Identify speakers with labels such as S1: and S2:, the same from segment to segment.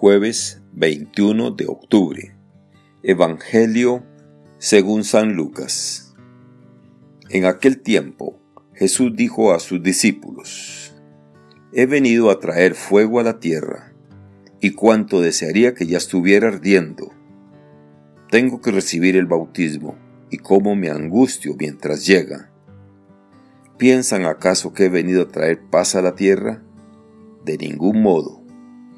S1: jueves 21 de octubre. Evangelio según San Lucas. En aquel tiempo Jesús dijo a sus discípulos, He venido a traer fuego a la tierra, y cuanto desearía que ya estuviera ardiendo. Tengo que recibir el bautismo, y cómo me angustio mientras llega. ¿Piensan acaso que he venido a traer paz a la tierra? De ningún modo.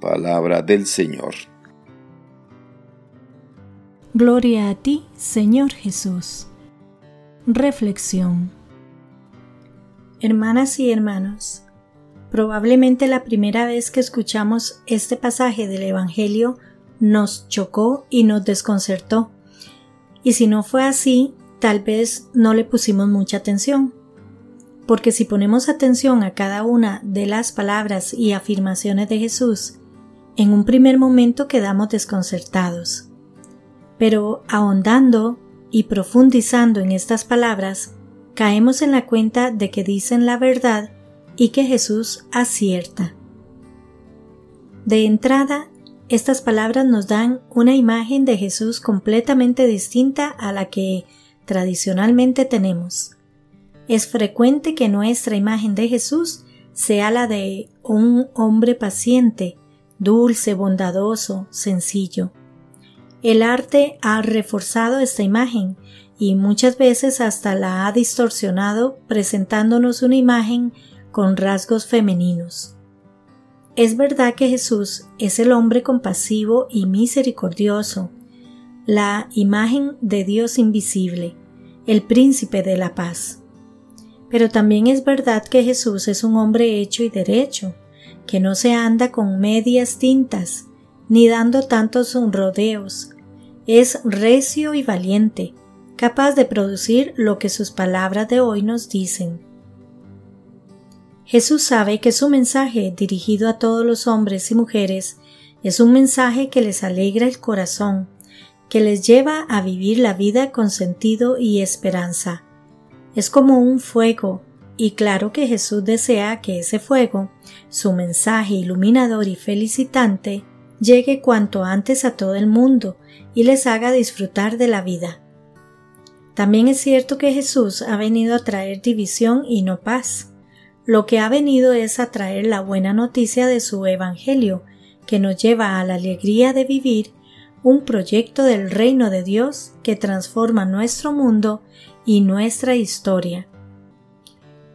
S1: Palabra del Señor.
S2: Gloria a ti, Señor Jesús. Reflexión. Hermanas y hermanos, probablemente la primera vez que escuchamos este pasaje del Evangelio nos chocó y nos desconcertó. Y si no fue así, tal vez no le pusimos mucha atención. Porque si ponemos atención a cada una de las palabras y afirmaciones de Jesús, en un primer momento quedamos desconcertados. Pero ahondando y profundizando en estas palabras, caemos en la cuenta de que dicen la verdad y que Jesús acierta. De entrada, estas palabras nos dan una imagen de Jesús completamente distinta a la que tradicionalmente tenemos. Es frecuente que nuestra imagen de Jesús sea la de un hombre paciente, dulce, bondadoso, sencillo. El arte ha reforzado esta imagen y muchas veces hasta la ha distorsionado presentándonos una imagen con rasgos femeninos. Es verdad que Jesús es el hombre compasivo y misericordioso, la imagen de Dios invisible, el príncipe de la paz. Pero también es verdad que Jesús es un hombre hecho y derecho, que no se anda con medias tintas, ni dando tantos rodeos. Es recio y valiente, capaz de producir lo que sus palabras de hoy nos dicen. Jesús sabe que su mensaje dirigido a todos los hombres y mujeres es un mensaje que les alegra el corazón, que les lleva a vivir la vida con sentido y esperanza. Es como un fuego y claro que Jesús desea que ese fuego, su mensaje iluminador y felicitante, llegue cuanto antes a todo el mundo y les haga disfrutar de la vida. También es cierto que Jesús ha venido a traer división y no paz. Lo que ha venido es a traer la buena noticia de su Evangelio, que nos lleva a la alegría de vivir un proyecto del reino de Dios que transforma nuestro mundo y nuestra historia.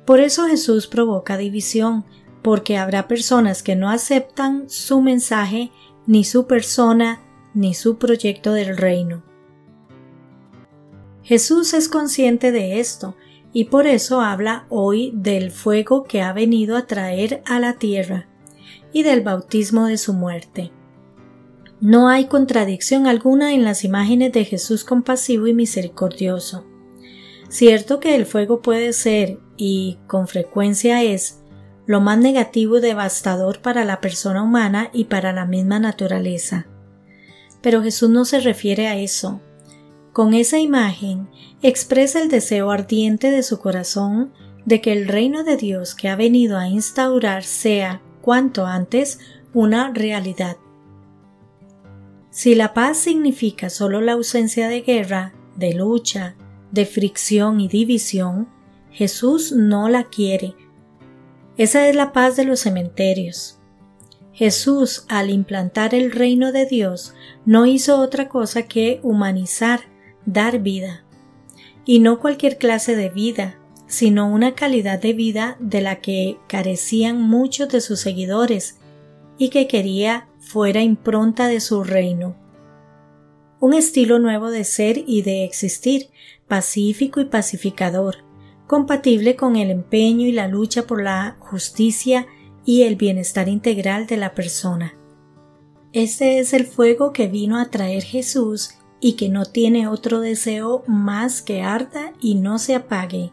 S2: Por eso Jesús provoca división, porque habrá personas que no aceptan su mensaje, ni su persona, ni su proyecto del reino. Jesús es consciente de esto y por eso habla hoy del fuego que ha venido a traer a la tierra y del bautismo de su muerte. No hay contradicción alguna en las imágenes de Jesús compasivo y misericordioso. Cierto que el fuego puede ser, y con frecuencia es, lo más negativo y devastador para la persona humana y para la misma naturaleza. Pero Jesús no se refiere a eso. Con esa imagen expresa el deseo ardiente de su corazón de que el reino de Dios que ha venido a instaurar sea, cuanto antes, una realidad. Si la paz significa solo la ausencia de guerra, de lucha, de fricción y división, Jesús no la quiere. Esa es la paz de los cementerios. Jesús, al implantar el reino de Dios, no hizo otra cosa que humanizar, dar vida. Y no cualquier clase de vida, sino una calidad de vida de la que carecían muchos de sus seguidores y que quería fuera impronta de su reino un estilo nuevo de ser y de existir, pacífico y pacificador, compatible con el empeño y la lucha por la justicia y el bienestar integral de la persona. Este es el fuego que vino a traer Jesús y que no tiene otro deseo más que arda y no se apague.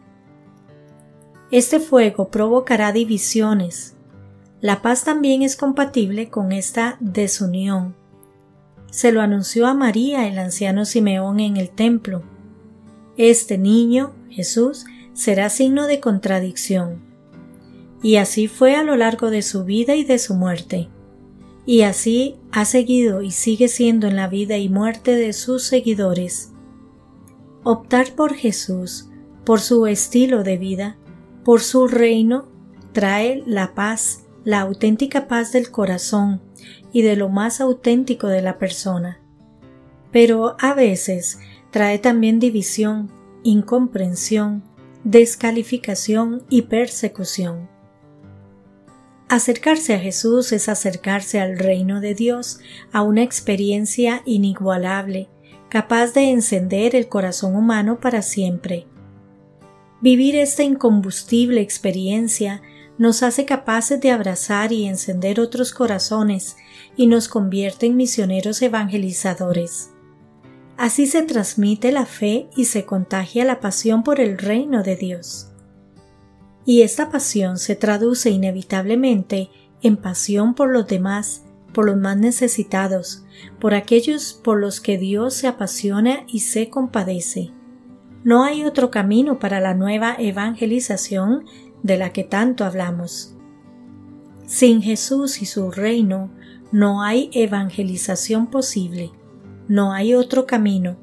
S2: Este fuego provocará divisiones. La paz también es compatible con esta desunión. Se lo anunció a María el anciano Simeón en el templo. Este niño, Jesús, será signo de contradicción. Y así fue a lo largo de su vida y de su muerte y así ha seguido y sigue siendo en la vida y muerte de sus seguidores. Optar por Jesús, por su estilo de vida, por su reino, trae la paz, la auténtica paz del corazón y de lo más auténtico de la persona. Pero a veces trae también división, incomprensión, descalificación y persecución. Acercarse a Jesús es acercarse al reino de Dios, a una experiencia inigualable, capaz de encender el corazón humano para siempre. Vivir esta incombustible experiencia nos hace capaces de abrazar y encender otros corazones y nos convierte en misioneros evangelizadores. Así se transmite la fe y se contagia la pasión por el reino de Dios y esta pasión se traduce inevitablemente en pasión por los demás, por los más necesitados, por aquellos por los que Dios se apasiona y se compadece. No hay otro camino para la nueva evangelización de la que tanto hablamos. Sin Jesús y su reino no hay evangelización posible, no hay otro camino.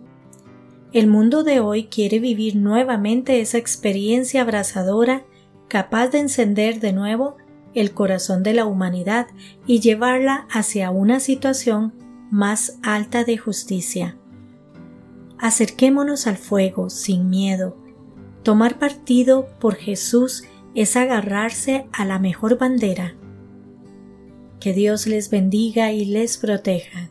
S2: El mundo de hoy quiere vivir nuevamente esa experiencia abrazadora capaz de encender de nuevo el corazón de la humanidad y llevarla hacia una situación más alta de justicia. Acerquémonos al fuego sin miedo. Tomar partido por Jesús es agarrarse a la mejor bandera. Que Dios les bendiga y les proteja.